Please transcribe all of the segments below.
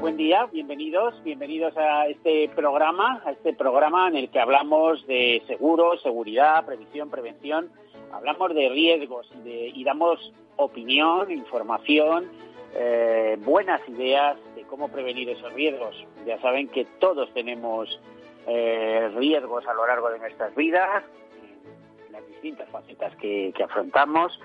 Buen día, bienvenidos, bienvenidos a este programa, a este programa en el que hablamos de seguros, seguridad, previsión, prevención, hablamos de riesgos y, damos opinión, información, eh, buenas ideas de cómo prevenir esos riesgos. Ya saben que todos tenemos eh, riesgos a lo largo de nuestras vidas, en las distintas facetas que afrontamos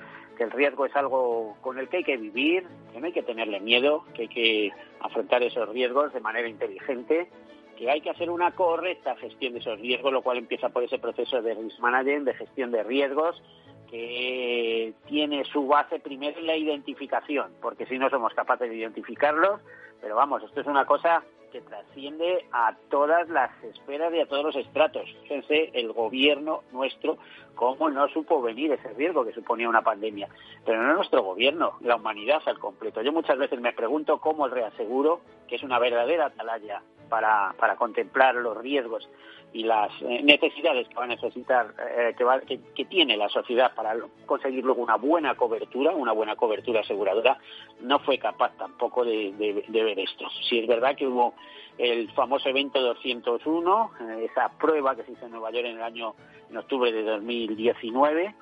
el riesgo es algo con el que hay que vivir, que no hay que tenerle miedo, que hay que afrontar esos riesgos de manera inteligente, que hay que hacer una correcta gestión de esos riesgos, lo cual empieza por ese proceso de risk management, de gestión de riesgos, que tiene su base primero en la identificación, porque si no somos capaces de identificarlos, pero vamos, esto es una cosa que trasciende a todas las esferas y a todos los estratos. Fíjense, el gobierno nuestro, cómo no supo venir ese riesgo que suponía una pandemia. Pero no nuestro gobierno, la humanidad al completo. Yo muchas veces me pregunto cómo el reaseguro, que es una verdadera atalaya para, contemplar los riesgos y las eh, necesidades que va a necesitar, eh, que, que, tiene la sociedad para conseguir luego una buena cobertura, una buena cobertura aseguradora, no fue capaz tampoco de, de, ver esto. Si es verdad que hubo el famoso evento 201, eh, esa prueba que se hizo en Nueva York en el año, en octubre de 2019,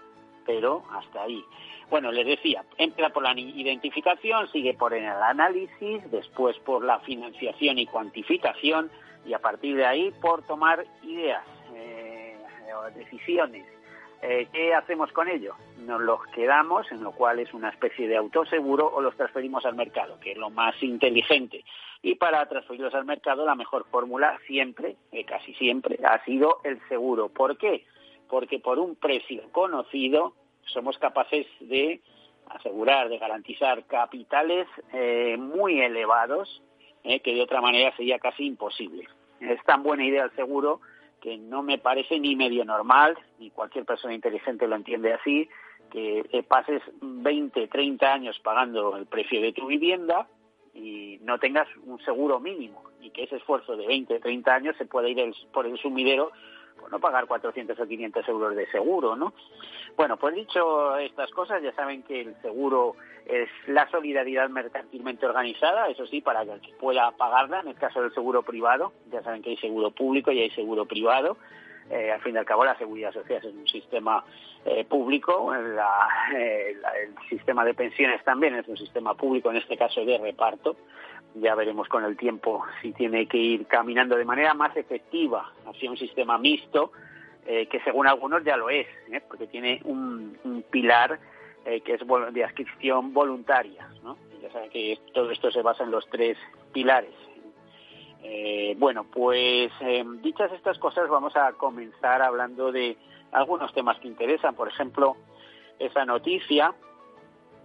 pero hasta ahí. Bueno, les decía, empieza por la identificación, sigue por el análisis, después por la financiación y cuantificación, y a partir de ahí por tomar ideas eh, o decisiones. Eh, ¿Qué hacemos con ello? Nos los quedamos, en lo cual es una especie de autoseguro, o los transferimos al mercado, que es lo más inteligente. Y para transferirlos al mercado, la mejor fórmula siempre, eh, casi siempre, ha sido el seguro. ¿Por qué? Porque por un precio conocido somos capaces de asegurar, de garantizar capitales muy elevados ¿eh? que de otra manera sería casi imposible. Es tan buena idea el seguro que no me parece ni medio normal, ni cualquier persona inteligente lo entiende así, que pases 20, 30 años pagando el precio de tu vivienda y no tengas un seguro mínimo y que ese esfuerzo de 20, 30 años se pueda ir por el sumidero no pagar 400 o 500 euros de seguro, ¿no? Bueno, pues dicho estas cosas, ya saben que el seguro es la solidaridad mercantilmente organizada, eso sí, para que pueda pagarla, en el caso del seguro privado, ya saben que hay seguro público y hay seguro privado, eh, al fin y al cabo la seguridad social es un sistema eh, público, eh, el sistema de pensiones también es un sistema público, en este caso de reparto, ya veremos con el tiempo si tiene que ir caminando de manera más efectiva hacia un sistema mixto, eh, que según algunos ya lo es, ¿eh? porque tiene un, pilar eh, que es de adscripción voluntaria. ¿no? Ya saben que todo esto se basa en los tres pilares. bueno, pues dichas estas cosas vamos a comenzar hablando de algunos temas que interesan. Por ejemplo, esa noticia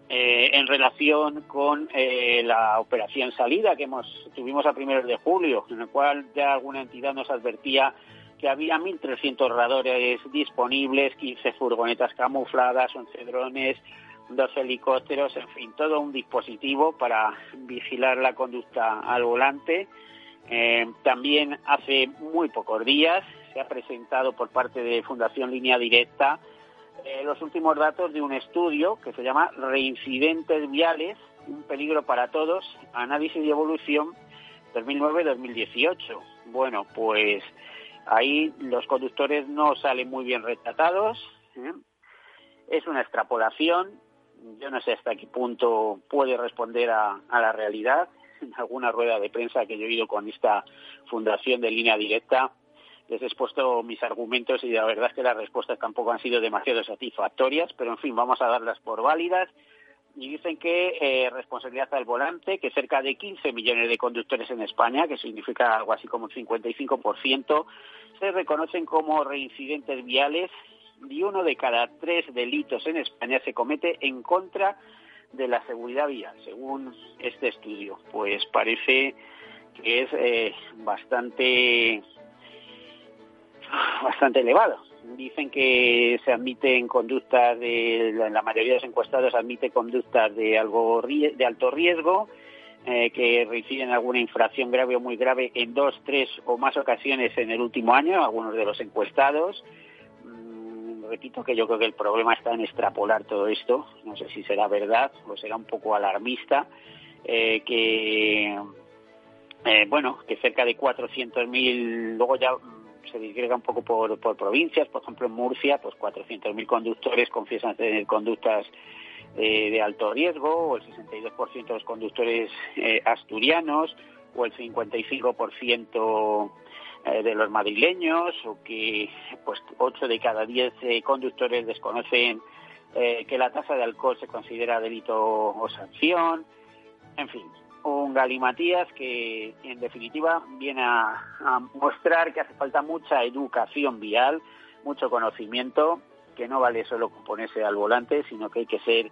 eh, en relación con eh, la operación salida que hemos tuvimos a primeros de julio, en el cual ya alguna entidad nos advertía que había 1.300 radores disponibles, 15 furgonetas camufladas, 11 drones, dos helicópteros, en fin, todo un dispositivo para vigilar la conducta al volante. Eh, también hace muy pocos días se ha presentado por parte de Fundación Línea Directa eh, los últimos datos de un estudio que se llama Reincidentes Viales, un peligro para todos, análisis y evolución 2009-2018. Bueno, pues ahí los conductores no salen muy bien retratados. ¿eh? Es una extrapolación. Yo no sé hasta qué punto puede responder a, la realidad. En alguna rueda de prensa que yo he ido con esta fundación de línea directa, les he expuesto mis argumentos y la verdad es que las respuestas tampoco han sido demasiado satisfactorias, pero en fin, vamos a darlas por válidas. y dicen que eh, responsabilidad al volante, que cerca de 15 millones de conductores en España, que significa algo así como un 55%, se reconocen como reincidentes viales y uno de cada tres delitos en España se comete en contra de la seguridad vial, según este estudio. Pues parece que es eh, bastante bastante elevado. Dicen que se admiten conductas de la mayoría de los encuestados admite conductas de algo de alto riesgo eh, que reciben alguna infracción grave o muy grave en dos, tres o más ocasiones en el último año, algunos de los encuestados repito que yo creo que el problema está en extrapolar todo esto, no sé si será verdad o será un poco alarmista, eh, que, eh, bueno, que cerca de 400.000, luego ya se disgrega un poco por, provincias, por ejemplo en Murcia, pues 400.000 conductores confiesan tener conductas eh, de alto riesgo, o el 62% de los conductores asturianos, o el 55% eh, de los madrileños o que pues 8 de cada 10 eh, conductores desconocen eh, que la tasa de alcohol se considera delito o sanción. En fin, un galimatías que en definitiva viene a, mostrar que hace falta mucha educación vial, mucho conocimiento, que no vale solo ponerse al volante, sino que hay que ser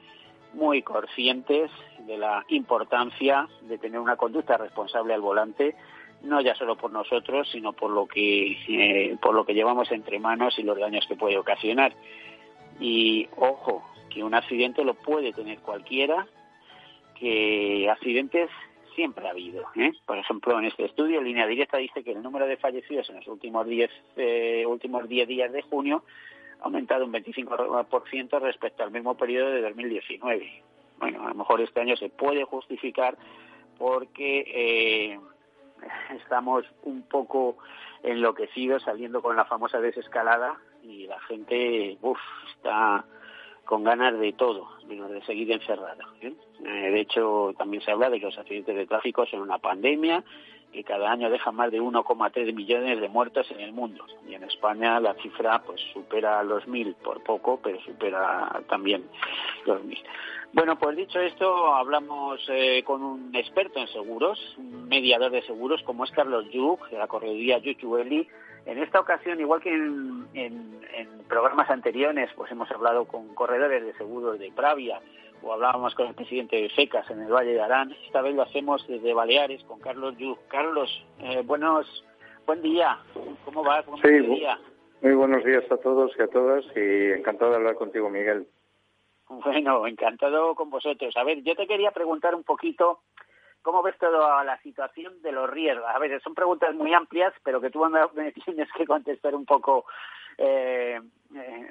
muy conscientes de la importancia de tener una conducta responsable al volante no ya solo por nosotros, sino por lo que eh, por lo que llevamos entre manos y los daños que puede ocasionar. Y ojo, que un accidente lo puede tener cualquiera, que accidentes siempre ha habido. ¿eh? Por ejemplo, en este estudio, Línea Directa dice que el número de fallecidos en los últimos 10 eh, últimos 10 días de junio ha aumentado un 25% respecto al mismo periodo de 2019. Bueno, a lo mejor este año se puede justificar porque eh, estamos un poco enloquecidos saliendo con la famosa desescalada y la gente uf, está con ganas de todo, menos de seguir encerrada. ¿eh? Eh, de hecho, también se habla de que los accidentes de tráfico son una pandemia que cada año deja más de 1,3 millones de muertos en el mundo. Y en España la cifra pues supera los mil por poco, pero supera también los mil. Bueno, pues dicho esto, hablamos eh, con un experto en seguros, un mediador de seguros, como es Carlos Yuk, de la correduría Yuchueli. En esta ocasión, igual que en, programas anteriores, pues hemos hablado con corredores de seguros de Pravia o hablábamos con el presidente de FECAS en el Valle de Arán. Esta vez lo hacemos desde Baleares con Carlos Yuk. Carlos, eh, buenos, buen día. ¿Cómo vas? sí, día. muy buenos días a todos y a todas y encantado de hablar contigo, Miguel. Bueno, encantado con vosotros. A ver, yo te quería preguntar un poquito cómo ves toda la situación de los riesgos. A ver, son preguntas muy amplias, pero que tú tienes que contestar un poco, eh, eh,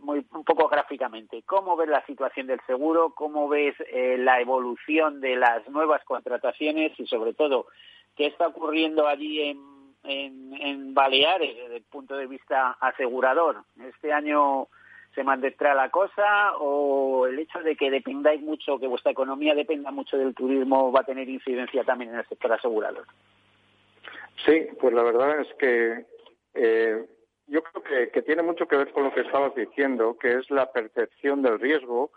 muy, un poco gráficamente. ¿Cómo ves la situación del seguro? ¿Cómo ves eh, la evolución de las nuevas contrataciones y, sobre todo, qué está ocurriendo allí en, en, en Baleares desde el punto de vista asegurador? Este año se mantendrá la cosa o el hecho de que dependáis mucho, que vuestra economía dependa mucho del turismo va a tener incidencia también en el sector asegurador? Sí, pues la verdad es que eh, yo creo que, tiene mucho que ver con lo que estabas diciendo, que es la percepción del riesgo,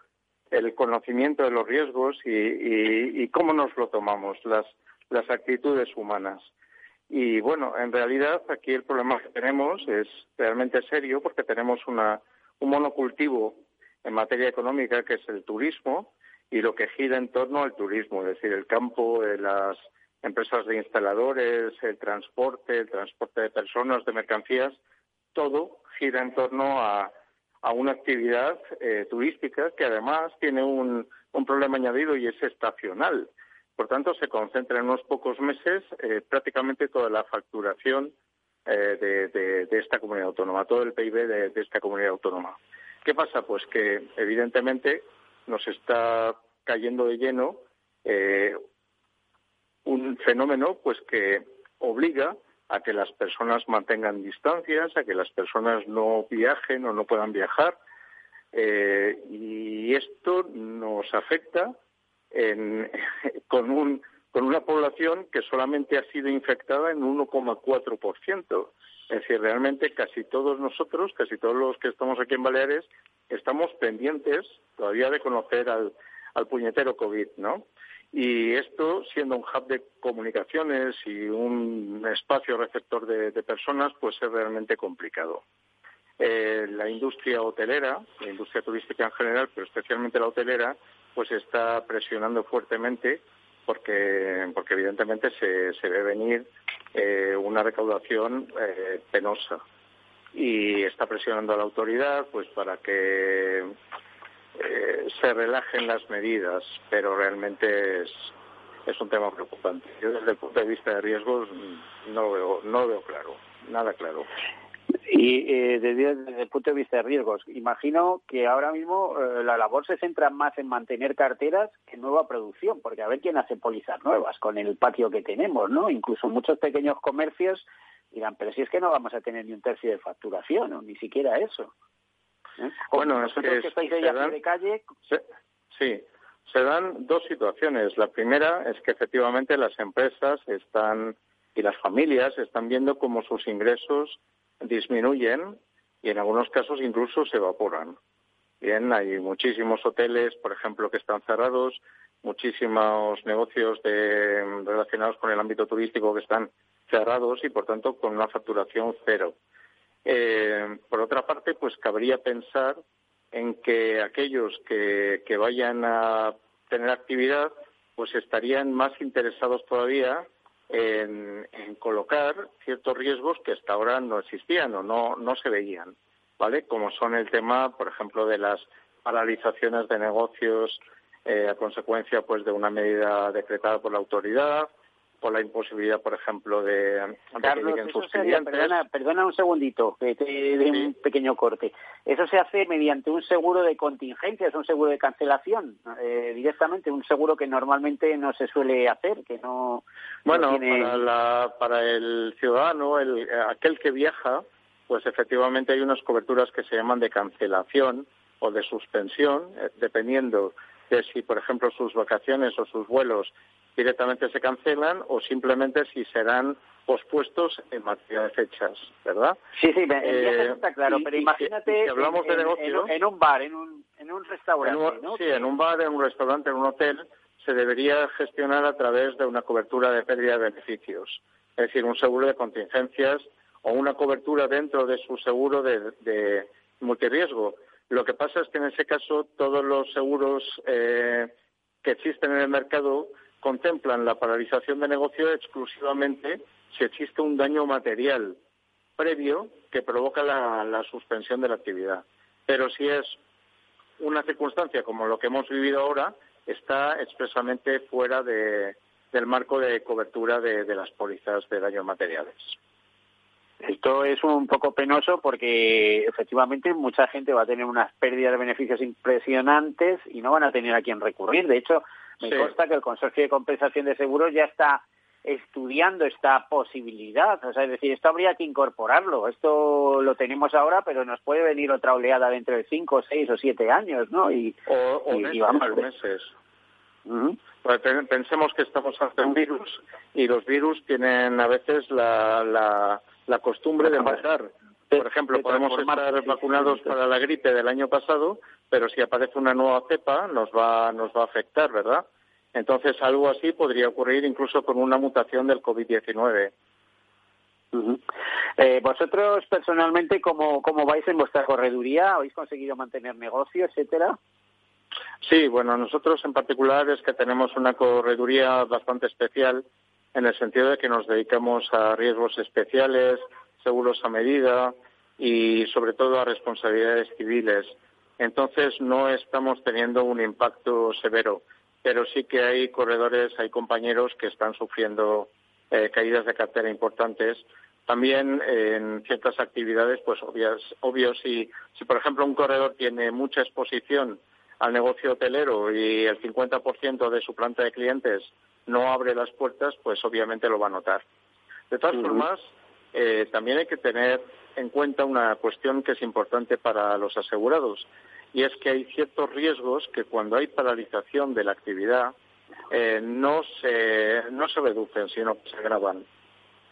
el conocimiento de los riesgos y, cómo nos lo tomamos, las, las actitudes humanas. Y bueno, en realidad aquí el problema que tenemos es realmente serio porque tenemos una un monocultivo en materia económica que es el turismo y lo que gira en torno al turismo, es decir, el campo, las empresas de instaladores, el transporte, el transporte de personas, de mercancías, todo gira en torno a, una actividad eh, turística que además tiene un, problema añadido y es estacional. Por tanto, se concentra en unos pocos meses eh, prácticamente toda la facturación eh, de, esta comunidad autónoma, todo el PIB de, esta comunidad autónoma. ¿Qué pasa? Pues que evidentemente nos está cayendo de lleno eh, un fenómeno pues que obliga a que las personas mantengan distancias, a que las personas no viajen o no puedan viajar. Eh, y esto nos afecta con un con una población que solamente ha sido infectada en 1,4%. Es decir, realmente casi todos nosotros, casi todos los que estamos aquí en Baleares, estamos pendientes todavía de conocer al, al puñetero COVID, ¿no? Y esto, siendo un hub de comunicaciones y un espacio receptor de, personas, pues es realmente complicado. Eh, la industria hotelera, la industria turística en general, pero especialmente la hotelera, pues está presionando fuertemente porque, porque evidentemente se, se ve venir eh, una recaudación eh, penosa y está presionando a la autoridad pues para que eh, se relajen las medidas, pero realmente es, es un tema preocupante. Yo desde el punto de vista de riesgos no lo veo, no veo claro, nada claro. Y eh, desde, el punto de vista de riesgos, imagino que ahora mismo eh, la labor se centra más en mantener carteras que nueva producción, porque a ver quién hace pólizas nuevas con el patio que tenemos, ¿no? Incluso muchos pequeños comercios dirán, pero si es que no vamos a tener ni un tercio de facturación, o ni siquiera eso. ¿Eh? Bueno, es que, estáis de calle... sí, se dan dos situaciones. La primera es que efectivamente las empresas están y las familias están viendo cómo sus ingresos disminuyen y en algunos casos incluso se evaporan. Bien, hay muchísimos hoteles, por ejemplo, que están cerrados, muchísimos negocios relacionados con el ámbito turístico que están cerrados y, por tanto, con una facturación cero. Eh, por otra parte, pues cabría pensar en que aquellos que, que vayan a tener actividad, pues estarían más interesados todavía en, colocar ciertos riesgos que hasta ahora no existían o no, no se veían, ¿vale? Como son el tema, por ejemplo, de las paralizaciones de negocios eh, a consecuencia pues de una medida decretada por la autoridad por la imposibilidad, por ejemplo, de, Carlos, que sus Perdona, perdona, un segundito, que te dé un pequeño corte. Eso se hace mediante un seguro de contingencia, es un seguro de cancelación, eh, directamente, un seguro que normalmente no se suele hacer, que no. Bueno, para, para el ciudadano, el, aquel que viaja, pues efectivamente hay unas coberturas que se llaman de cancelación o de suspensión, eh, dependiendo de si, por ejemplo, sus vacaciones o sus vuelos directamente se cancelan o simplemente si serán pospuestos en materia de fechas, ¿verdad? Sí, sí, eh, está claro, pero imagínate hablamos en, de negocio, en, un bar, en un, en un restaurante, Sí, en un bar, en un restaurante, en un hotel, se debería gestionar a través de una cobertura de pérdida de beneficios, es decir, un seguro de contingencias o una cobertura dentro de su seguro de, de multirriesgo. Lo que pasa es que en ese caso todos los seguros eh, que existen en el mercado contemplan la paralización de negocio exclusivamente si existe un daño material previo que provoca la, suspensión de la actividad. Pero si es una circunstancia como lo que hemos vivido ahora, está expresamente fuera del marco de cobertura de, de las pólizas de daños materiales. Esto es un poco penoso porque efectivamente mucha gente va a tener unas pérdidas de beneficios impresionantes y no van a tener a quién recurrir. De hecho, me consta que el Consorcio de Compensación de Seguros ya está estudiando esta posibilidad. O sea, es decir, esto habría que incorporarlo. Esto lo tenemos ahora, pero nos puede venir otra oleada dentro de cinco, seis o siete años, ¿no? Y, o, meses. Pues pensemos que estamos ante un virus y los virus tienen a veces la, la, la costumbre de matar. Por ejemplo, podemos estar vacunados para la gripe del año pasado, pero si aparece una nueva cepa nos va, nos va a afectar, ¿verdad? Entonces, algo así podría ocurrir incluso con una mutación del COVID-19. eh, vosotros personalmente, ¿cómo, ¿cómo vais en vuestra correduría? ¿Habéis conseguido mantener negocio, etcétera? Sí, bueno, nosotros en particular es que tenemos una correduría bastante especial en el sentido de que nos dedicamos a riesgos especiales, seguros a medida y sobre todo a responsabilidades civiles. Entonces no estamos teniendo un impacto severo, pero sí que hay corredores, hay compañeros que están sufriendo eh, caídas de cartera importantes. También en ciertas actividades, pues obvias, obvio, si, si por ejemplo un corredor tiene mucha exposición al negocio hotelero y el 50% de su planta de clientes no abre las puertas, pues obviamente lo va a notar. De todas formas, eh, también hay que tener en cuenta una cuestión que es importante para los asegurados y es que hay ciertos riesgos que cuando hay paralización de la actividad eh, no se no se reducen sino que se agravan.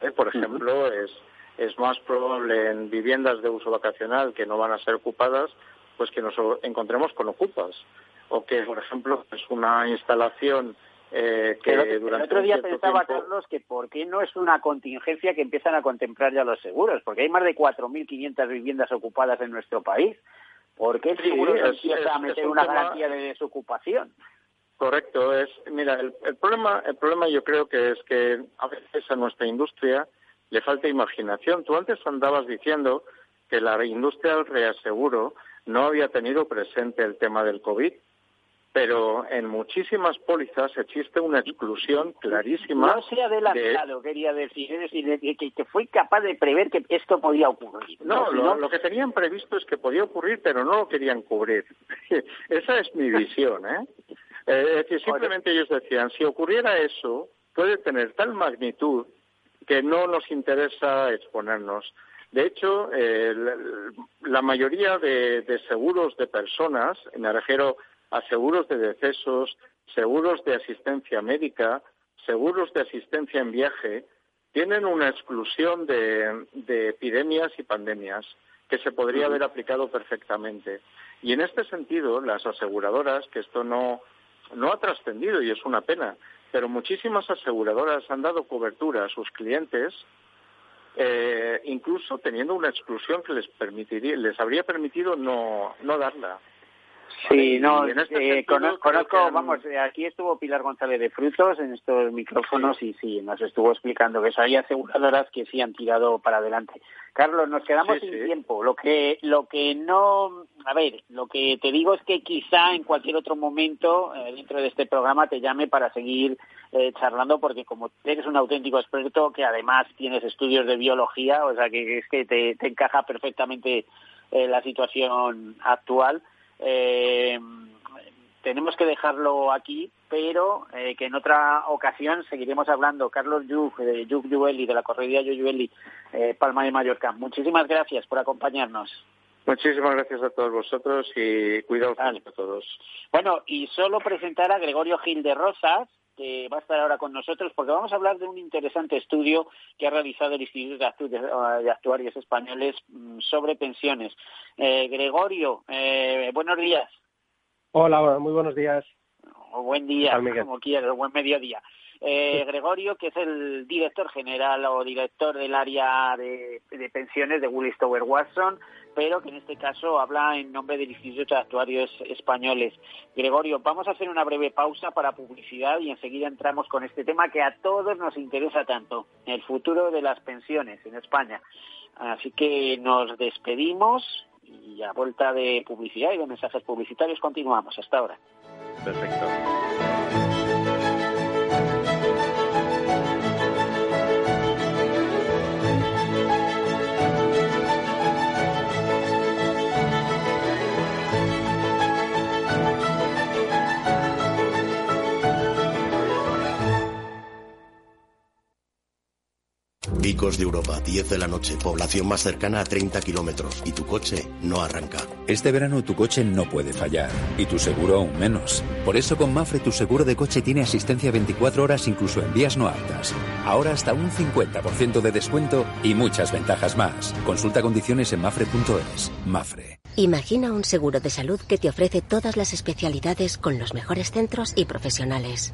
Eh, por ejemplo es es más probable en viviendas de uso vacacional que no van a ser ocupadas pues que nos encontremos con ocupas. O que, por ejemplo, es una instalación eh, que el, durante el otro día pensaba, tiempo... Carlos, que por qué no es una contingencia que empiezan a contemplar ya los seguros, porque hay más de 4.500 viviendas ocupadas en nuestro país. ¿Por qué el seguro sí, empieza a meter un una tema... garantía de desocupación? Correcto, es mira el, el, problema el problema yo creo que es que a veces a nuestra industria le falta imaginación. Tú antes andabas diciendo que la industria del reaseguro no había tenido presente el tema del COVID pero en muchísimas pólizas existe una exclusión clarísima. No se ha adelantado, de... quería decir, es decir, que, que, fue capaz de prever que esto podía ocurrir. No, lo, lo, que tenían previsto es que podía ocurrir, pero no lo querían cubrir. Esa es mi visión, ¿eh? eh es decir, simplemente ellos decían, si ocurriera eso, puede tener tal magnitud que no nos interesa exponernos. De hecho, eh, la mayoría de, de, seguros de personas, me refiero a seguros de decesos, seguros de asistencia médica, seguros de asistencia en viaje, tienen una exclusión de, de epidemias y pandemias que se podría haber aplicado perfectamente. Y en este sentido, las aseguradoras, que esto no, no ha trascendido y es una pena, pero muchísimas aseguradoras han dado cobertura a sus clientes, eh, incluso teniendo una exclusión que les permitiría, les habría permitido no, no darla. Sí, no, este eh, conozco, conozco vamos, aquí estuvo Pilar González de Frutos en estos micrófonos sí. y sí, nos estuvo explicando que eso hay aseguradoras que sí han tirado para adelante. Carlos, nos quedamos sí, sin sí. tiempo. Lo que, lo que no, a ver, lo que te digo es que quizá en cualquier otro momento eh, dentro de este programa te llame para seguir eh, charlando porque como eres un auténtico experto que además tienes estudios de biología, o sea que es que te, te encaja perfectamente eh, la situación actual. Eh, tenemos que dejarlo aquí, pero eh, que en otra ocasión seguiremos hablando. Carlos Yug, de Yug Yueli, de la corredía Yueli, eh, Palma de Mallorca. Muchísimas gracias por acompañarnos. Muchísimas gracias a todos vosotros y cuidaos vale. a todos. Bueno, y solo presentar a Gregorio Gil de Rosas, que va a estar ahora con nosotros, porque vamos a hablar de un interesante estudio que ha realizado el Instituto de Actuarios Españoles mm, sobre pensiones. Eh, Gregorio, eh, buenos días. Hola, muy buenos días. O buen día, como quieras, buen mediodía. Eh, Gregorio, que es el director general o director del área de, de pensiones de Willis Tower Watson, pero que en este caso habla en nombre de Actuarios Españoles. Gregorio, vamos a hacer una breve pausa para publicidad y enseguida entramos con este tema que a todos nos interesa tanto, el futuro de las pensiones en España. Así que nos despedimos y a vuelta de publicidad y de mensajes publicitarios continuamos. Hasta ahora. Perfecto. Picos de Europa, 10 de la noche, población más cercana a 30 kilómetros y tu coche no arranca. Este verano tu coche no puede fallar y tu seguro aún menos. Por eso con Mafre tu seguro de coche tiene asistencia 24 horas incluso en vías no aptas. Ahora hasta un 50% de descuento y muchas ventajas más. Consulta condiciones en mafre.es. Mafre. Imagina un seguro de salud que te ofrece todas las especialidades con los mejores centros y profesionales.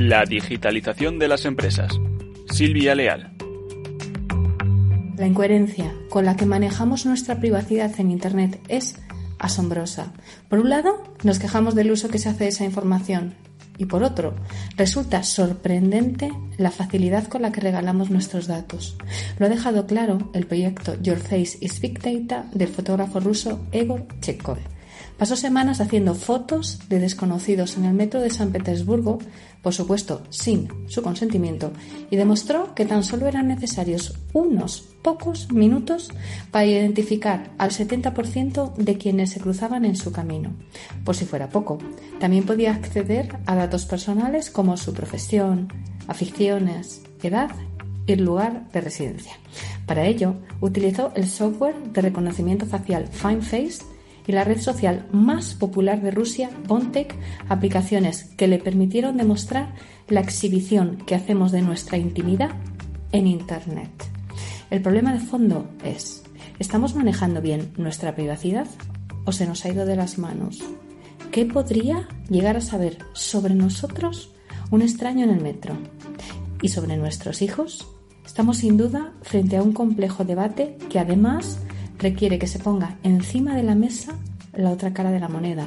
La digitalización de las empresas. Silvia Leal. La incoherencia con la que manejamos nuestra privacidad en Internet es asombrosa. Por un lado, nos quejamos del uso que se hace de esa información y por otro, resulta sorprendente la facilidad con la que regalamos nuestros datos. Lo ha dejado claro el proyecto Your Face is Big Data del fotógrafo ruso Egor Chekhov. Pasó semanas haciendo fotos de desconocidos en el metro de San Petersburgo, por supuesto sin su consentimiento, y demostró que tan solo eran necesarios unos pocos minutos para identificar al 70% de quienes se cruzaban en su camino. Por si fuera poco, también podía acceder a datos personales como su profesión, aficiones, edad y lugar de residencia. Para ello, utilizó el software de reconocimiento facial FineFace y la red social más popular de Rusia, Bontek, aplicaciones que le permitieron demostrar la exhibición que hacemos de nuestra intimidad en Internet. El problema de fondo es, ¿estamos manejando bien nuestra privacidad o se nos ha ido de las manos? ¿Qué podría llegar a saber sobre nosotros un extraño en el metro? ¿Y sobre nuestros hijos? Estamos sin duda frente a un complejo debate que además requiere que se ponga encima de la mesa la otra cara de la moneda,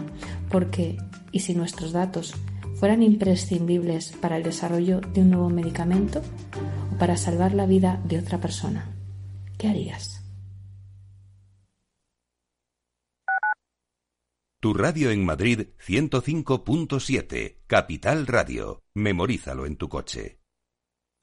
porque ¿y si nuestros datos fueran imprescindibles para el desarrollo de un nuevo medicamento o para salvar la vida de otra persona? ¿Qué harías? Tu radio en Madrid 105.7, Capital Radio. Memorízalo en tu coche.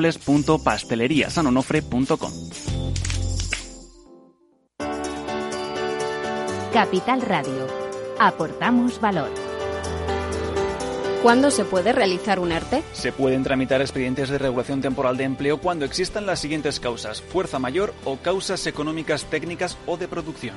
www.pasteleriasanonofre.com. Capital Radio. Aportamos valor. ¿Cuándo se puede realizar un ERTE? Se pueden tramitar expedientes de regulación temporal de empleo cuando existan las siguientes causas, fuerza mayor o causas económicas técnicas o de producción.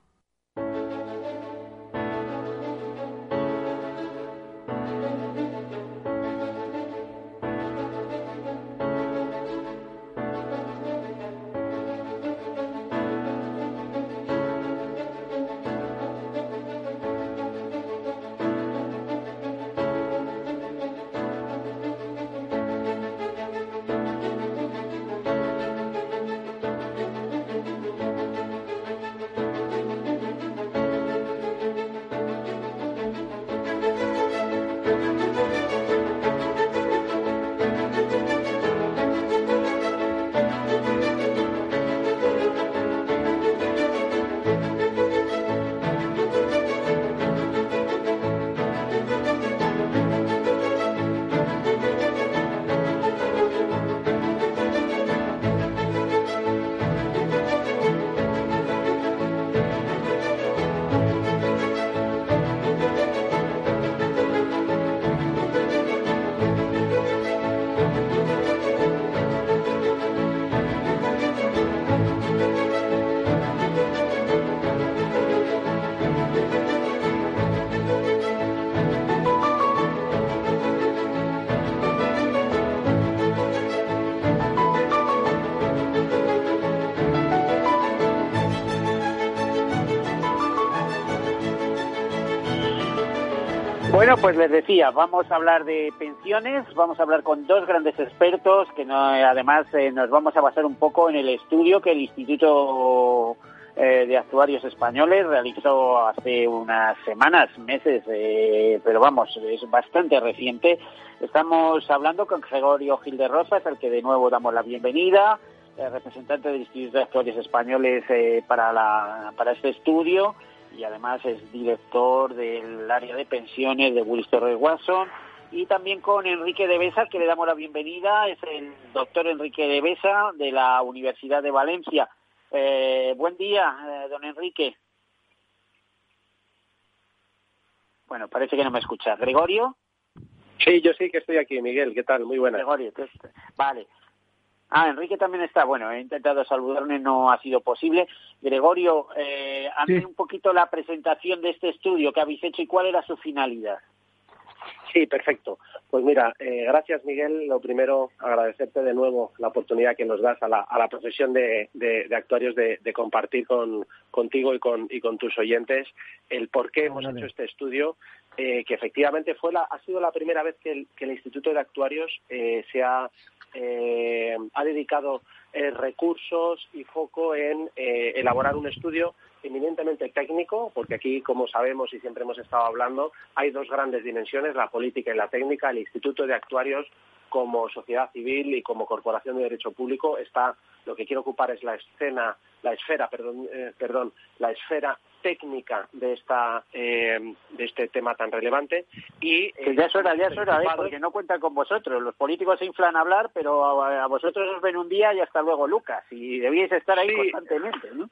Pues les decía, vamos a hablar de pensiones, vamos a hablar con dos grandes expertos que no, además eh, nos vamos a basar un poco en el estudio que el Instituto eh, de Actuarios Españoles realizó hace unas semanas, meses, eh, pero vamos, es bastante reciente. Estamos hablando con Gregorio Gil de Rosas, al que de nuevo damos la bienvenida, representante del Instituto de Actuarios Españoles para, la, para este estudio y además es director del área de pensiones de Willis Torres Watson. Y también con Enrique de Besa, que le damos la bienvenida, es el doctor Enrique de Besa de la Universidad de Valencia. Eh, buen día, eh, don Enrique. Bueno, parece que no me escucha. ¿Gregorio? Sí, yo sí que estoy aquí, Miguel. ¿Qué tal? Muy buena. Gregorio, vale. Ah, Enrique también está. Bueno, he intentado saludarme, no ha sido posible. Gregorio, eh, hazme un poquito la presentación de este estudio que habéis hecho y cuál era su finalidad. Sí, perfecto. Pues mira, eh, gracias Miguel. Lo primero, agradecerte de nuevo la oportunidad que nos das a la, a la profesión de, actuarios de, compartir con, contigo y con, y con tus oyentes el por qué hemos hecho este estudio, eh, que efectivamente fue la, ha sido la primera vez que el, que el Instituto de Actuarios eh, se ha eh, ha dedicado eh, recursos y foco en eh, elaborar un estudio eminentemente técnico, porque aquí, como sabemos y siempre hemos estado hablando, hay dos grandes dimensiones, la política y la técnica. El Instituto de Actuarios, como sociedad civil y como corporación de derecho público, está lo que quiere ocupar es la escena, la esfera, perdón, perdón la esfera técnica de esta eh, de este tema tan relevante y eh, ya es hora ya es hora ¿eh? porque no cuentan con vosotros los políticos se inflan a hablar pero a, vosotros os ven un día y hasta luego Lucas y debíais estar ahí constantemente ¿no?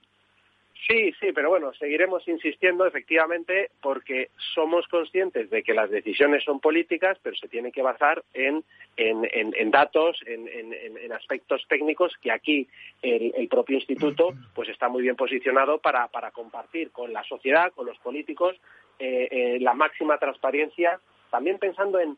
Sí, sí, pero bueno, seguiremos insistiendo efectivamente porque somos conscientes de que las decisiones son políticas, pero se tienen que basar en, en, datos, en, aspectos técnicos que aquí el, propio instituto pues está muy bien posicionado para, para compartir con la sociedad, con los políticos, eh, eh, la máxima transparencia, también pensando en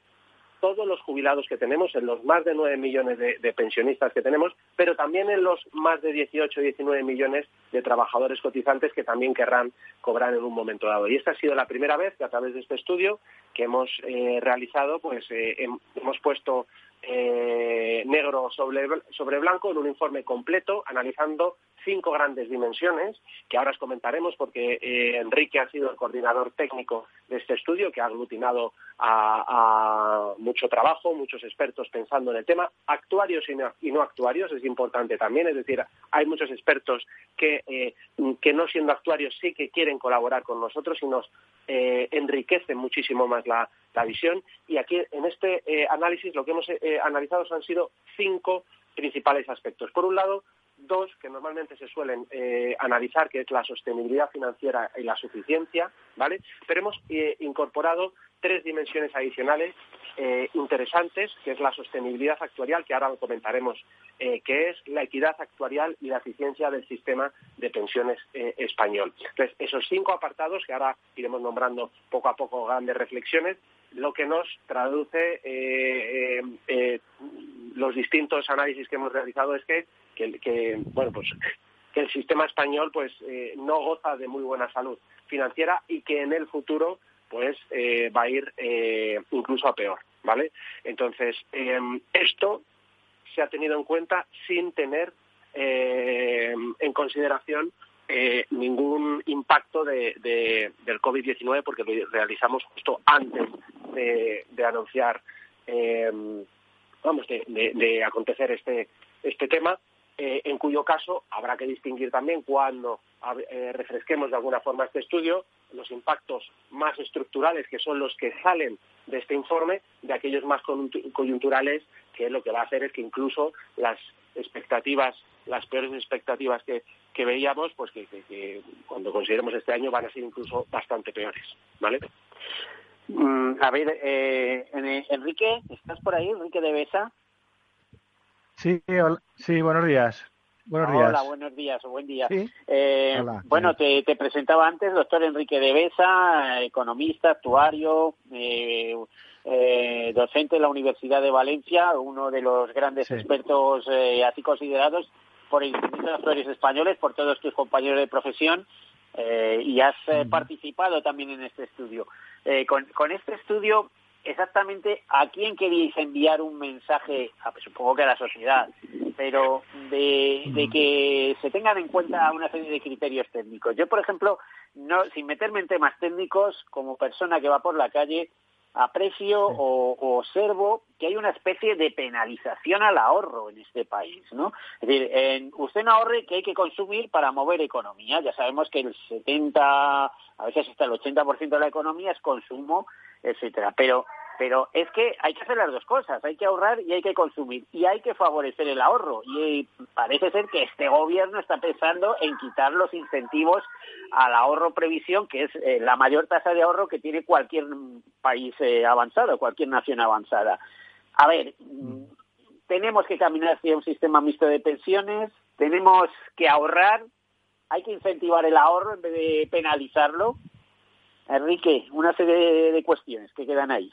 todos los jubilados que tenemos, en los más de 9 millones de, pensionistas que tenemos, pero también en los más de 18 o 19 millones de trabajadores cotizantes que también querrán cobrar en un momento dado. Y esta ha sido la primera vez que a través de este estudio que hemos eh, realizado, pues eh, hemos puesto eh, negro sobre, sobre blanco en un informe completo analizando cinco grandes dimensiones que ahora os comentaremos porque eh, Enrique ha sido el coordinador técnico de este estudio que ha aglutinado a, mucho trabajo, muchos expertos pensando en el tema, actuarios y no, y no, actuarios es importante también, es decir, hay muchos expertos que, eh, que no siendo actuarios sí que quieren colaborar con nosotros y nos eh, enriquecen muchísimo más la, la visión. Y aquí, en este eh, análisis, lo que hemos analizado han sido cinco principales aspectos. Por un lado, dos que normalmente se suelen eh, analizar, que es la sostenibilidad financiera y la suficiencia, ¿vale? Pero hemos incorporado tres dimensiones adicionales eh, interesantes, que es la sostenibilidad actuarial, que ahora comentaremos, eh, que es la equidad actuarial y la eficiencia del sistema de pensiones eh, español. Entonces, esos cinco apartados, que ahora iremos nombrando poco a poco grandes reflexiones, lo que nos traduce los distintos análisis que hemos realizado es que, bueno, pues que el sistema español pues no goza de muy buena salud financiera y que en el futuro pues eh, va a ir eh, incluso a peor, ¿vale? Entonces, esto se ha tenido en cuenta sin tener en consideración eh, ningún impacto de, del COVID-19 porque lo realizamos justo antes de, anunciar, em, vamos, de, acontecer este, este tema eh, en cuyo caso habrá que distinguir también cuando eh, refresquemos de alguna forma este estudio los impactos más estructurales, que son los que salen de este informe, de aquellos más coyunturales, que lo que va a hacer es que incluso las expectativas, las peores expectativas que, veíamos, pues que, cuando consideremos este año van a ser incluso bastante peores, ¿vale? Mm, a ver, eh, Enrique, ¿estás por ahí? Enrique de Besa. Sí, sí, buenos días. Buenos días. Hola, buenos días o buen día. Eh, bueno, te, presentaba antes, doctor Enrique de Besa, economista, actuario, eh, eh, docente de la Universidad de Valencia, uno de los grandes expertos así considerados por el Instituto de Actores Españoles, por todos tus compañeros de profesión, y has participado también en este estudio. Con, con, este estudio exactamente a quién queríais enviar un mensaje, pues, supongo que a la sociedad, pero de, que se tengan en cuenta una serie de criterios técnicos. Yo, por ejemplo, no, sin meterme en temas técnicos, como persona que va por la calle, aprecio o, observo que hay una especie de penalización al ahorro en este país, ¿no? Es decir, en, usted no ahorre que hay que consumir para mover economía. Ya sabemos que el 70, a veces hasta el 80% de la economía es consumo etcétera. Pero, pero es que hay que hacer las dos cosas, hay que ahorrar y hay que consumir y hay que favorecer el ahorro. Y parece ser que este gobierno está pensando en quitar los incentivos al ahorro previsión, que es eh, la mayor tasa de ahorro que tiene cualquier país eh, avanzado, cualquier nación avanzada. A ver, tenemos que caminar hacia un sistema mixto de pensiones, tenemos que ahorrar, hay que incentivar el ahorro en vez de penalizarlo Enrique, una serie de cuestiones que quedan ahí.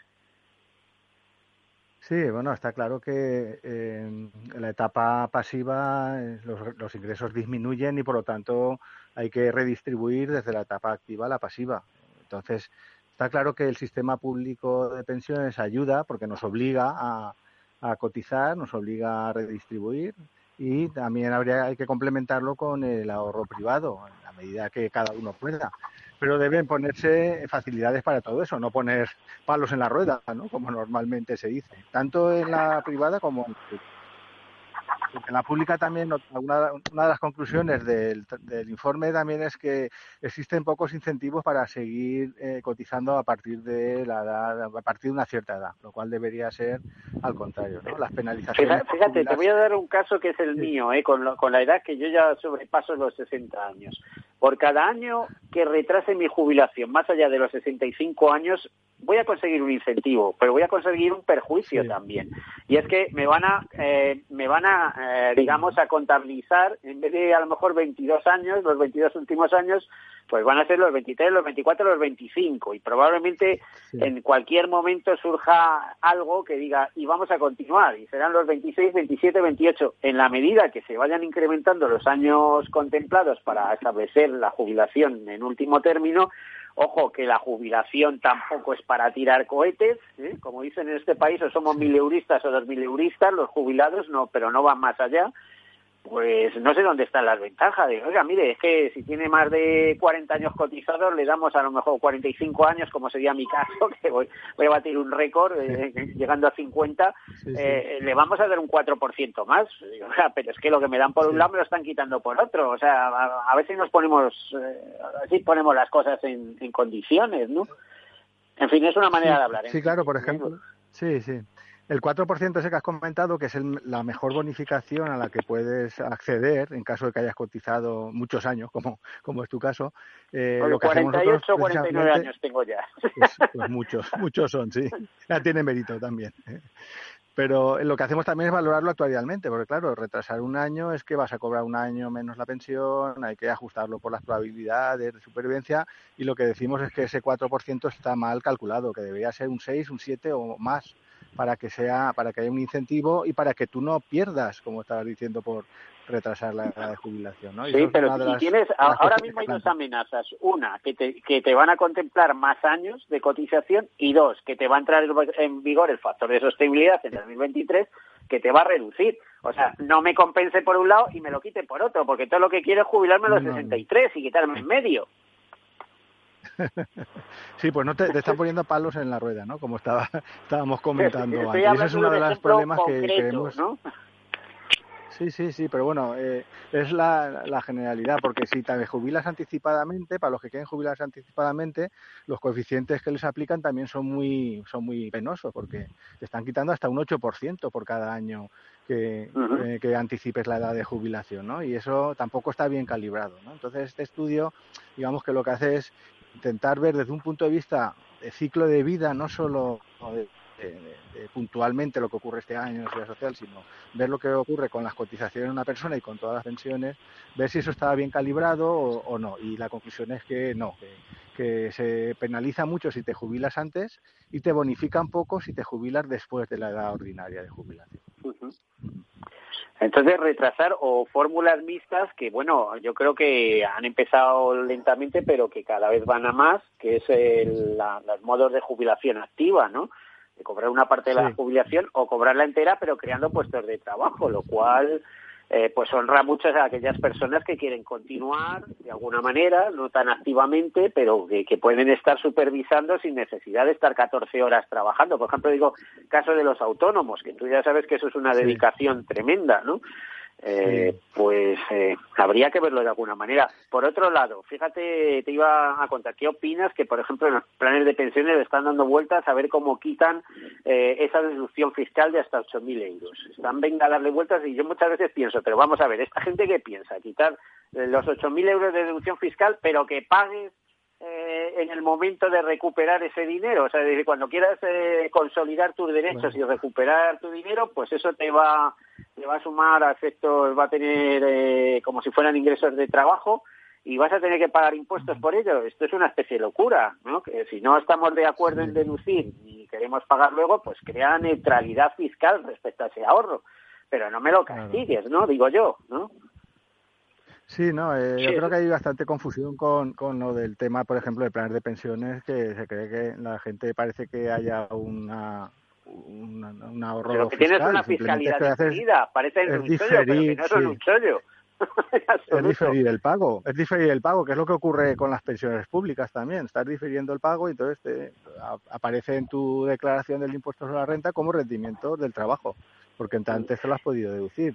Sí, bueno, está claro que en la etapa pasiva eh, los, ingresos disminuyen y por lo tanto hay que redistribuir desde la etapa activa a la pasiva. Entonces, está claro que el sistema público de pensiones ayuda porque nos obliga a, a cotizar, nos obliga a redistribuir y también habría hay que complementarlo con el ahorro privado en la medida que cada uno pueda pero deben ponerse facilidades para todo eso, no poner palos en la rueda, ¿no? como normalmente se dice, tanto en la privada como en en la pública también, una, una de las conclusiones del, del, informe también es que existen pocos incentivos para seguir eh, cotizando a partir de la edad, a partir de una cierta edad, lo cual debería ser al contrario, ¿no? Las penalizaciones. Fíjate, te voy a dar un caso que es el mío, ¿eh? con, con la edad que yo ya sobrepaso los 60 años. Por cada año que retrase mi jubilación, más allá de los 65 años, voy a conseguir un incentivo, pero voy a conseguir un perjuicio también. Y es que me van a, eh, me van a, eh, digamos, a contabilizar, en vez de a lo mejor 22 años, los 22 últimos años, pues van a ser los 23, los 24, los 25. Y probablemente en cualquier momento surja algo que diga, y vamos a continuar, y serán los 26, 27, 28. En la medida que se vayan incrementando los años contemplados para establecer la jubilación en último término, Ojo que la jubilación tampoco es para tirar cohetes, ¿eh? como dicen en este país, o somos mileuristas o dos mileuristas, los jubilados no, pero no van más allá pues no sé dónde están las ventajas. De, oiga, mire, es que si tiene más de 40 años cotizados, le damos a lo mejor 45 años, como sería mi caso, que voy, voy a batir un récord eh, llegando a 50, eh, le vamos a dar un 4% más. pero es que lo que me dan por un lado me lo están quitando por otro. O sea, a, ver si nos ponemos, eh, así ponemos las cosas en, condiciones, ¿no? En fin, es una manera de hablar. Sí, claro, por ejemplo. Sí, sí. El 4% ese que has comentado, que es la mejor bonificación a la que puedes acceder en caso de que hayas cotizado muchos años, como, como es tu caso. Eh, lo que 48 o 49 años tengo ya. Pues, pues, muchos, muchos son, sí. Ya tiene mérito también. Pero lo que hacemos también es valorarlo actualmente, porque claro, retrasar un año es que vas a cobrar un año menos la pensión, hay que ajustarlo por las probabilidades de supervivencia y lo que decimos es que ese 4% está mal calculado, que debería ser un 6, un 7 o más para que sea para que haya un incentivo y para que tú no pierdas, como estabas diciendo, por retrasar la edad de jubilación. ¿no? sí, pero si tienes, ahora mismo hay dos amenazas. Una, que te, que te van a contemplar más años de cotización y dos, que te va a entrar en vigor el factor de sostenibilidad en 2023 que te va a reducir. O sea, no me compense por un lado y me lo quite por otro, porque todo lo que quiero es jubilarme a los 63 y quitarme en medio. Sí, pues no te, están poniendo palos en la rueda, ¿no? Como estaba, estábamos comentando antes. Ese es uno de los problemas que, queremos Sí, sí, sí, pero bueno, eh, es la, la, generalidad, porque si te jubilas anticipadamente, para los que quieren jubilarse anticipadamente, los coeficientes que les aplican también son muy, son muy penosos, porque te están quitando hasta un 8% por cada año que, eh, que, anticipes la edad de jubilación, ¿no? Y eso tampoco está bien calibrado, ¿no? Entonces, este estudio, digamos que lo que hace es intentar ver desde un punto de vista de ciclo de vida, no solo puntualmente lo que ocurre este año en la seguridad social, sino ver lo que ocurre con las cotizaciones de una persona y con todas las pensiones, ver si eso estaba bien calibrado o, no. Y la conclusión es que no, que, se penaliza mucho si te jubilas antes y te bonifican poco si te jubilas después de la edad ordinaria de jubilación. Entonces, retrasar o fórmulas mixtas que, bueno, yo creo que han empezado lentamente, pero que cada vez van a más, que es el, los modos de jubilación activa, ¿no? De cobrar una parte de la jubilación o cobrarla entera, pero creando puestos de trabajo, lo cual eh, pues honra mucho a aquellas personas que quieren continuar de alguna manera, no tan activamente, pero que, pueden estar supervisando sin necesidad de estar 14 horas trabajando. Por ejemplo, digo, caso de los autónomos, que tú ya sabes que eso es una dedicación tremenda, ¿no? Eh, pues eh, habría que verlo de alguna manera. Por otro lado, fíjate, te iba a contar, ¿qué opinas que, por ejemplo, en los planes de pensiones están dando vueltas a ver cómo quitan eh, esa deducción fiscal de hasta 8.000 euros? Están venga a darle vueltas y yo muchas veces pienso, pero vamos a ver, ¿esta gente qué piensa? Quitar eh, los 8.000 euros de deducción fiscal, pero que pagues eh, en el momento de recuperar ese dinero. O sea, decir, cuando quieras eh, consolidar tus derechos y recuperar tu dinero, pues eso te va, te va a sumar a efectos, va a tener eh, como si fueran ingresos de trabajo y vas a tener que pagar impuestos por ello. Esto es una especie de locura, ¿no? Que si no estamos de acuerdo en deducir y queremos pagar luego, pues crea neutralidad fiscal respecto a ese ahorro. Pero no me lo castigues, ¿no? Digo yo, ¿no? Sí, no, eh, yo creo que hay bastante confusión con, con lo del tema, por ejemplo, de planes de pensiones, que se cree que la gente parece que haya una, un ahorro Pero que tienes una fiscalidad definida, parece el un chollo, pero que no es un chollo. es diferir el pago, es diferir el pago, que es lo que ocurre con las pensiones públicas también. Estás difiriendo el pago y entonces te, aparece en tu declaración del impuesto sobre la renta como rendimiento del trabajo, porque antes te lo has podido deducir.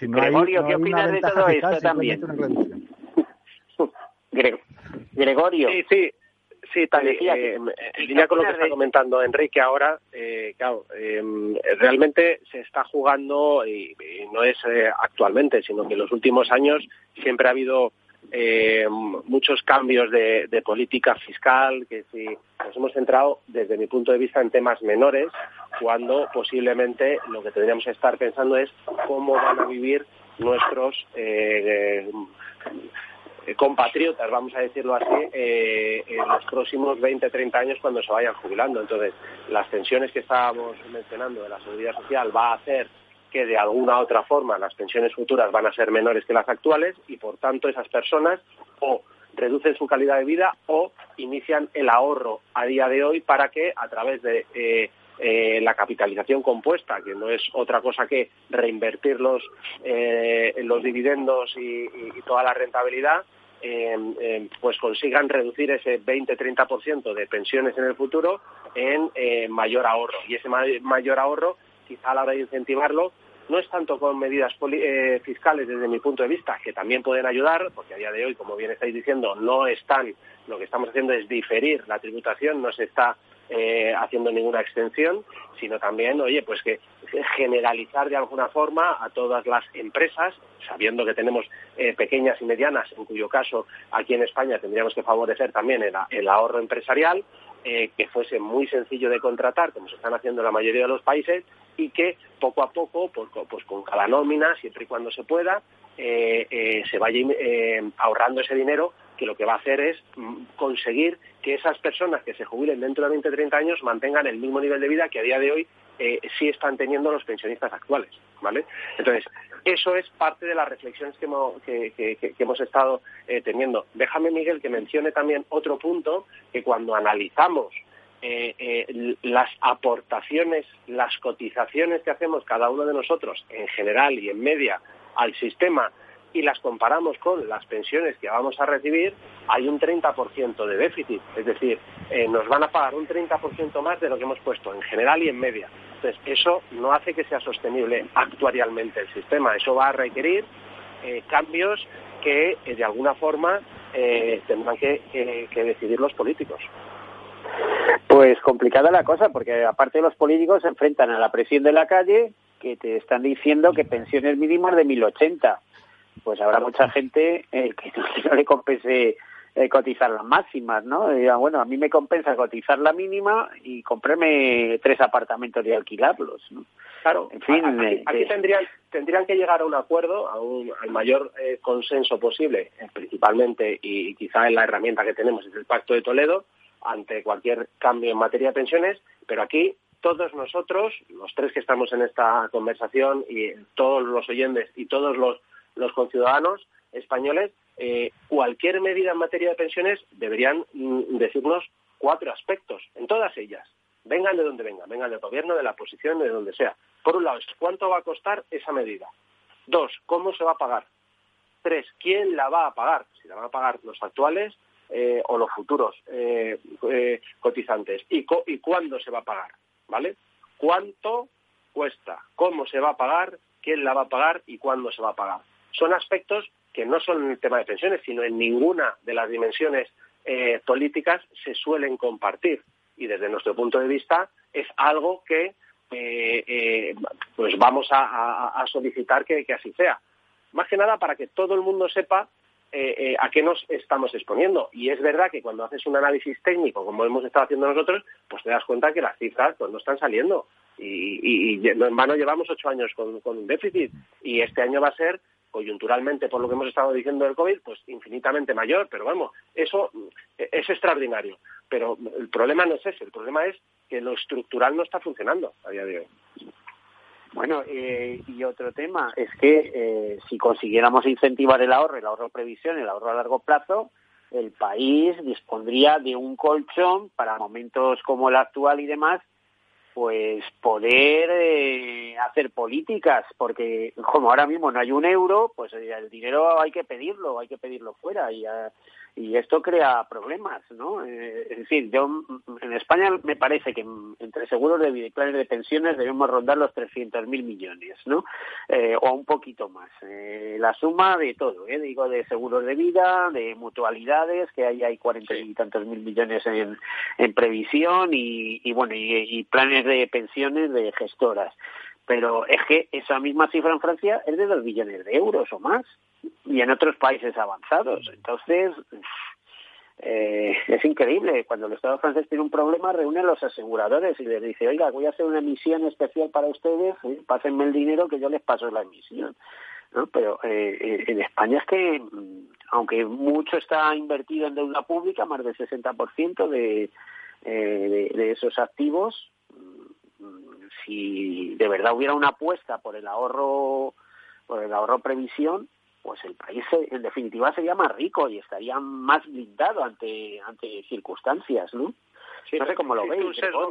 Gregorio, ¿qué opinas de todo esto también? Gregorio. Sí, sí. Sí, tal eh, en línea con lo que está comentando Enrique ahora, eh, claro, em, realmente se está jugando, y, no es eh, actualmente, sino que en los últimos años siempre ha habido eh, muchos cambios de, de, política fiscal, que si nos hemos centrado, desde mi punto de vista, en temas menores, cuando posiblemente lo que tendríamos que estar pensando es cómo van a vivir nuestros eh, compatriotas, vamos a decirlo así, eh, en los próximos 20, 30 años cuando se vayan jubilando. Entonces, las pensiones que estábamos mencionando de la seguridad social va a hacer que de alguna otra forma las pensiones futuras van a ser menores que las actuales y por tanto esas personas o reducen su calidad de vida o inician el ahorro a día de hoy para que a través de eh, eh, la capitalización compuesta, que no es otra cosa que reinvertir los, eh, los dividendos y, toda la rentabilidad, pues consigan reducir ese 20-30% de pensiones en el futuro en mayor ahorro. Y ese mayor ahorro quizá a la hora de incentivarlo no es tanto con medidas eh, fiscales desde mi punto de vista, que también pueden ayudar, porque a día de hoy, como bien estáis diciendo, no están, lo que estamos haciendo es diferir la tributación, no se está eh, haciendo ninguna extensión, sino también, oye, pues que generalizar de alguna forma a todas las empresas, sabiendo que tenemos eh, pequeñas y medianas, en cuyo caso aquí en España tendríamos que favorecer también el, ahorro empresarial, eh, que fuese muy sencillo de contratar, como se están haciendo en la mayoría de los países, y que poco a poco, pues, pues con cada nómina, siempre y cuando se pueda, se vaya ahorrando ese dinero que lo que va a hacer es mm, conseguir que esas personas que se jubilen dentro de 20 o 30 años mantengan el mismo nivel de vida que a día de hoy eh, sí están teniendo los pensionistas actuales, ¿vale? Entonces, eso es parte de las reflexiones que hemos, que, hemos estado eh, teniendo. Déjame, Miguel, que mencione también otro punto, que cuando analizamos eh, las aportaciones, las cotizaciones que hacemos cada uno de nosotros, en general y en media, al sistema y las comparamos con las pensiones que vamos a recibir, hay un 30% de déficit. Es decir, eh, nos van a pagar un 30% más de lo que hemos puesto en general y en media. Entonces, eso no hace que sea sostenible actuarialmente el sistema. Eso va a requerir eh, cambios que, eh, de alguna forma, tendrán que, decidir los políticos. Pues complicada la cosa, porque aparte los políticos se enfrentan a la presión de la calle, que te están diciendo que pensiones mínimas de 1080 pues habrá mucha gente eh, que, no, le compense eh, cotizar las máximas, ¿no? bueno, a mí me compensa cotizar la mínima y comprarme tres apartamentos y alquilarlos, ¿no? Claro, en fin, aquí, eh, tendrían, tendrían que llegar a un acuerdo, a un, al mayor consenso posible, principalmente y, quizá en la herramienta que tenemos es el Pacto de Toledo, ante cualquier cambio en materia de pensiones, pero aquí todos nosotros, los tres que estamos en esta conversación y todos los oyentes y todos los los conciudadanos españoles, eh, cualquier medida en materia de pensiones deberían mm, decirnos cuatro aspectos, en todas ellas. Vengan de donde vengan, vengan del gobierno, de la oposición, de donde sea. Por un lado, ¿cuánto va a costar esa medida? Dos, ¿cómo se va a pagar? Tres, ¿quién la va a pagar? Si la van a pagar los actuales eh, o los futuros eh, cotizantes. ¿Y, ¿Y cuándo se va a pagar? ¿Vale? ¿Cuánto cuesta? ¿Cómo se va a pagar? ¿Quién la va a pagar? ¿Y cuándo se va a pagar? Son aspectos que no son el tema de pensiones, sino en ninguna de las dimensiones eh, políticas se suelen compartir. Y desde nuestro punto de vista es algo que eh, eh, pues vamos a, solicitar que, así sea. Más que nada para que todo el mundo sepa a qué nos estamos exponiendo. Y es verdad que cuando haces un análisis técnico, como hemos estado haciendo nosotros, pues te das cuenta que las cifras pues, no están saliendo. Y, y, en vano llevamos ocho años con, con un déficit. Y este año va a ser coyunturalmente, por lo que hemos estado diciendo del COVID, pues infinitamente mayor, pero vamos, eso es extraordinario. Pero el problema no es ese, el problema es que lo estructural no está funcionando a día de hoy. Bueno, eh, y otro tema es que eh, si consiguiéramos incentivar el ahorro, el ahorro previsión, el ahorro a largo plazo, el país dispondría de un colchón para momentos como el actual y demás pues poder eh, hacer políticas, porque como ahora mismo no hay un euro, pues el dinero hay que pedirlo, hay que pedirlo fuera y, uh, y esto crea problemas, ¿no? Eh, es decir, yo en España me parece que entre seguros de vida y planes de pensiones debemos rondar los 300.000 millones, ¿no? Eh, o un poquito más. Eh, la suma de todo, ¿eh? Digo, de seguros de vida, de mutualidades, que ahí hay cuarenta y tantos mil millones en, en previsión y, y bueno, y, y planes de pensiones de gestoras pero es que esa misma cifra en Francia es de dos billones de euros o más y en otros países avanzados. Entonces, eh, es increíble. Cuando el Estado francés tiene un problema, reúne a los aseguradores y les dice, oiga, voy a hacer una emisión especial para ustedes, ¿eh? pásenme el dinero que yo les paso la emisión. ¿No? Pero eh, en España es que, aunque mucho está invertido en deuda pública, más del 60% de, de, de esos activos, si de verdad hubiera una apuesta por el ahorro por el ahorro previsión pues el país en definitiva sería más rico y estaría más blindado ante ante circunstancias no no sé cómo lo veis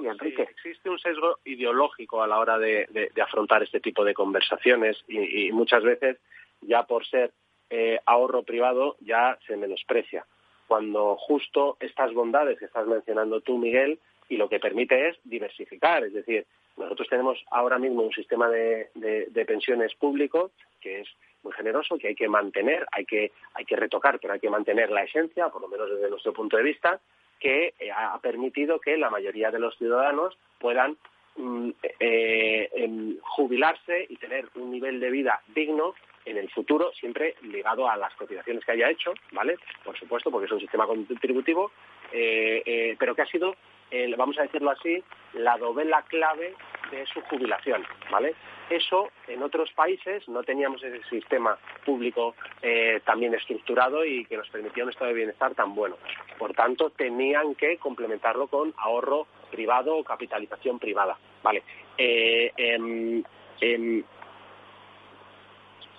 Enrique. existe un sesgo ideológico a la hora de, afrontar este tipo de conversaciones y, muchas veces ya por ser eh, ahorro privado ya se menosprecia. Cuando justo estas bondades que estás mencionando tú Miguel y lo que permite es diversificar es decir nosotros tenemos ahora mismo un sistema de, pensiones público que es muy generoso, que hay que mantener, hay que, hay que retocar, pero hay que mantener la esencia, por lo menos desde nuestro punto de vista, que ha permitido que la mayoría de los ciudadanos puedan mm, em, jubilarse y tener un nivel de vida digno en el futuro, siempre ligado a las cotizaciones que haya hecho, ¿vale? Por supuesto, porque es un sistema contributivo, pero que ha sido vamos a decirlo así, la novela clave de su jubilación, ¿vale? Eso en otros países no teníamos ese sistema público eh, también estructurado y que nos permitía un estado de bienestar tan bueno. Por tanto, tenían que complementarlo con ahorro privado o capitalización privada, ¿vale? Eh, em, em,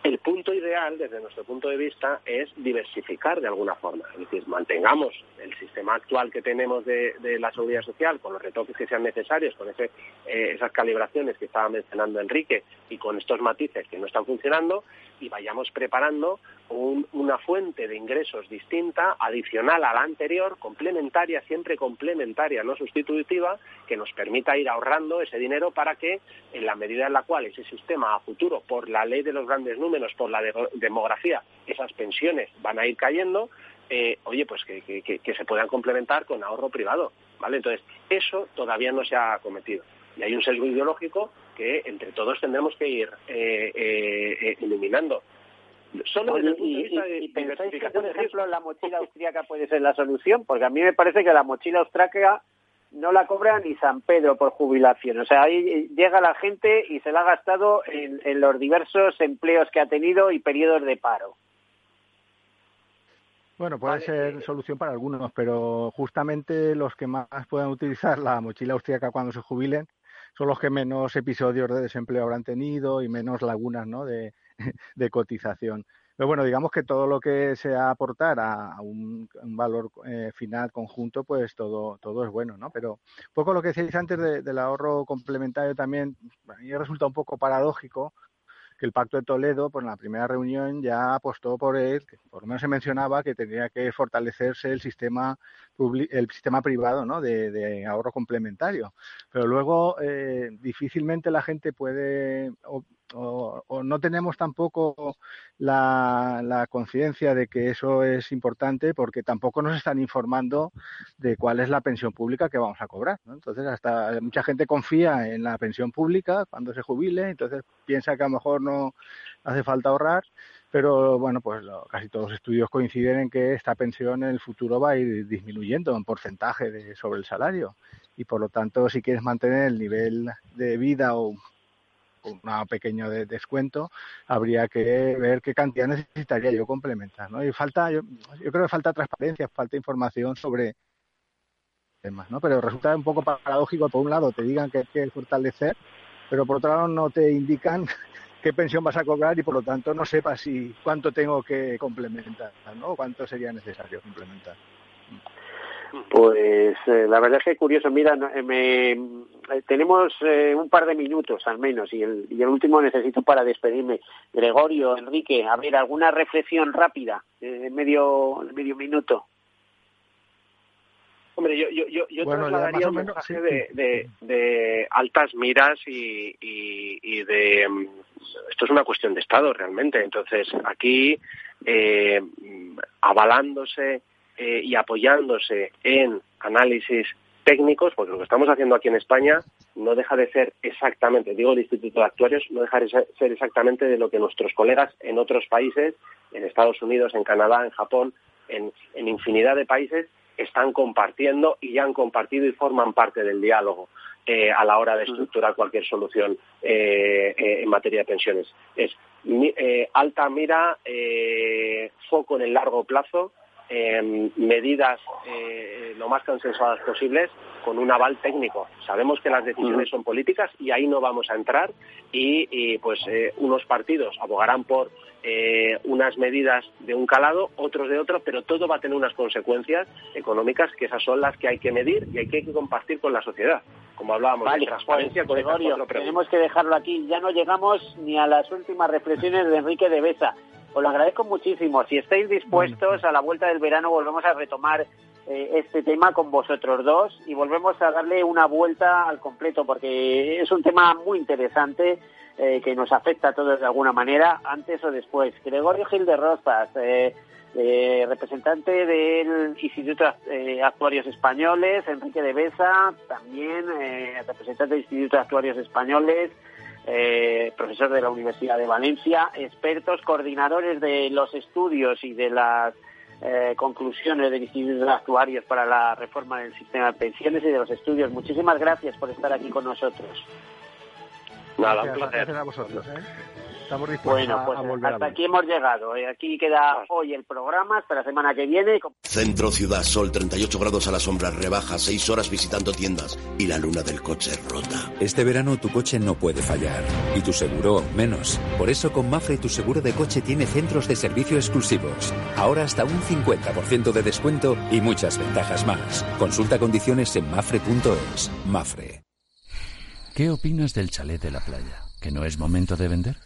el punto ideal, desde nuestro punto de vista, es diversificar de alguna forma. Es decir, mantengamos el sistema actual que tenemos de, la seguridad social con los retoques que sean necesarios, con eh, esas calibraciones que estaba mencionando Enrique y con estos matices que no están funcionando y vayamos preparando una fuente de ingresos distinta, adicional a la anterior, complementaria, siempre complementaria, no sustitutiva, que nos permita ir ahorrando ese dinero para que, en la medida en la cual ese sistema a futuro, por la ley de los grandes números, por la demografía, esas pensiones van a ir cayendo, eh, oye, pues que, se puedan complementar con ahorro privado, ¿vale? Entonces, eso todavía no se ha cometido. Y hay un sesgo ideológico que entre todos tendremos que ir eh, eh, eliminando. Solo desde el punto de vista de pensáis que, por ejemplo, la mochila austríaca puede ser la solución? Porque a mí me parece que la mochila austríaca no la cobra ni San Pedro por jubilación. O sea, ahí llega la gente y se la ha gastado en, en los diversos empleos que ha tenido y periodos de paro. Bueno, puede ser solución para algunos, pero justamente los que más puedan utilizar la mochila austríaca cuando se jubilen son los que menos episodios de desempleo habrán tenido y menos lagunas ¿no? de, de cotización. Pero bueno, digamos que todo lo que sea aportar a un, valor eh, final conjunto, pues todo, todo es bueno, ¿no? Pero poco lo que decíais antes del ahorro complementario también, a mí resulta un poco paradójico que el Pacto de Toledo, pues en la primera reunión ya apostó por él, por lo menos se mencionaba que tenía que fortalecerse el sistema el sistema privado ¿no? de, ahorro complementario. Pero luego eh, difícilmente la gente puede o, no tenemos tampoco la, conciencia de que eso es importante porque tampoco nos están informando de cuál es la pensión pública que vamos a cobrar. Entonces, hasta mucha gente confía en la pensión pública cuando se jubile, entonces piensa que a lo mejor no hace falta ahorrar, pero bueno, pues casi todos los estudios coinciden en que esta pensión en el futuro va a ir disminuyendo en porcentaje de, sobre el salario y por lo tanto si quieres mantener el nivel de vida o un pequeño descuento, habría que ver qué cantidad necesitaría yo complementar, ¿no? Y falta, yo, yo creo que falta transparencia, falta información sobre temas, ¿no? Pero resulta un poco paradójico, por un lado te digan que hay que fortalecer, pero por otro lado no te indican qué pensión vas a cobrar y por lo tanto no sepas si cuánto tengo que complementar, ¿no? O cuánto sería necesario complementar. Pues eh, la verdad es que curioso. Mira, eh, eh, tenemos un par de minutos al menos y el, y el último necesito para despedirme. Gregorio, Enrique, a ver, alguna reflexión rápida, en medio, medio minuto. Hombre, yo, yo, yo, trasladaría un mensaje de, de, altas miras y, y, y, de... Mm, esto es una cuestión de Estado realmente. Entonces, aquí, eh, avalándose eh, y apoyándose en análisis técnicos, porque lo que estamos haciendo aquí en España no deja de ser exactamente, digo el Instituto de Actuarios, no deja de ser exactamente de lo que nuestros colegas en otros países, en Estados Unidos, en Canadá, en Japón, en, infinidad de países, están compartiendo y ya han compartido y forman parte del diálogo eh, a la hora de estructurar cualquier solución eh, en materia de pensiones. Es alta mira, foco en el largo plazo, eh, medidas eh, lo más consensuadas posibles con un aval técnico. Sabemos que las decisiones son políticas y ahí no vamos a entrar y, pues eh, unos partidos abogarán por eh, unas medidas de un calado, otros de otro, pero todo va a tener unas consecuencias económicas que esas son las que hay que medir y hay que compartir con la sociedad. Como hablábamos de transparencia, pues, tenemos que dejarlo aquí. Ya no llegamos ni a las últimas reflexiones de Enrique de Besa. Os lo agradezco muchísimo. Si estáis dispuestos, a la vuelta del verano volvemos a retomar eh, este tema con vosotros dos y volvemos a darle una vuelta al completo porque es un tema muy interesante eh, que nos afecta a todos de alguna manera, antes o después. Gregorio Gil de Rosas, eh, representante del Instituto de Actuarios Españoles, Enrique de Besa, también representante del Instituto de Actuarios Españoles, profesor de la Universidad de Valencia, expertos, coordinadores de los estudios y de las eh, conclusiones del Instituto de Actuarios para la reforma del sistema de pensiones y de los estudios. Muchísimas gracias por estar aquí con nosotros. Nada, un placer. a vosotros. ¿eh? Estamos bueno, pues hasta aquí hemos llegado. ¿eh? Aquí queda hoy el programa, hasta la semana que viene. Centro Ciudad Sol, 38 grados a la sombra, rebaja, 6 horas visitando tiendas y la luna del coche rota. Este verano tu coche no puede fallar y tu seguro menos. Por eso con Mafre tu seguro de coche tiene centros de servicio exclusivos. Ahora hasta un 50% de descuento y muchas ventajas más. Consulta condiciones en mafre.es. Mafre. ¿Qué opinas del chalet de la playa? ¿Que no es momento de vender?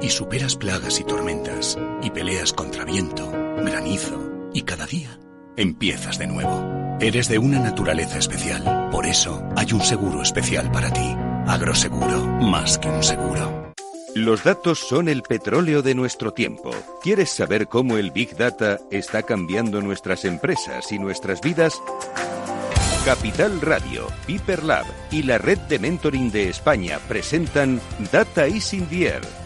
y superas plagas y tormentas, y peleas contra viento, granizo, y cada día empiezas de nuevo. Eres de una naturaleza especial, por eso hay un seguro especial para ti. Agroseguro, más que un seguro. Los datos son el petróleo de nuestro tiempo. ¿Quieres saber cómo el Big Data está cambiando nuestras empresas y nuestras vidas? Capital Radio, Piper Lab y la Red de Mentoring de España presentan Data is in the Air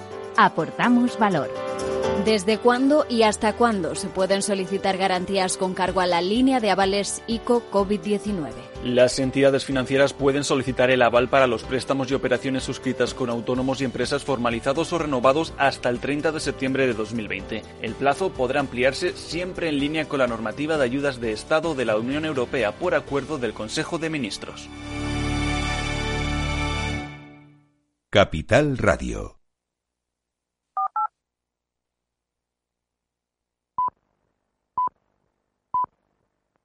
Aportamos valor. ¿Desde cuándo y hasta cuándo se pueden solicitar garantías con cargo a la línea de avales ICO COVID-19? Las entidades financieras pueden solicitar el aval para los préstamos y operaciones suscritas con autónomos y empresas formalizados o renovados hasta el 30 de septiembre de 2020. El plazo podrá ampliarse siempre en línea con la normativa de ayudas de Estado de la Unión Europea por acuerdo del Consejo de Ministros. Capital Radio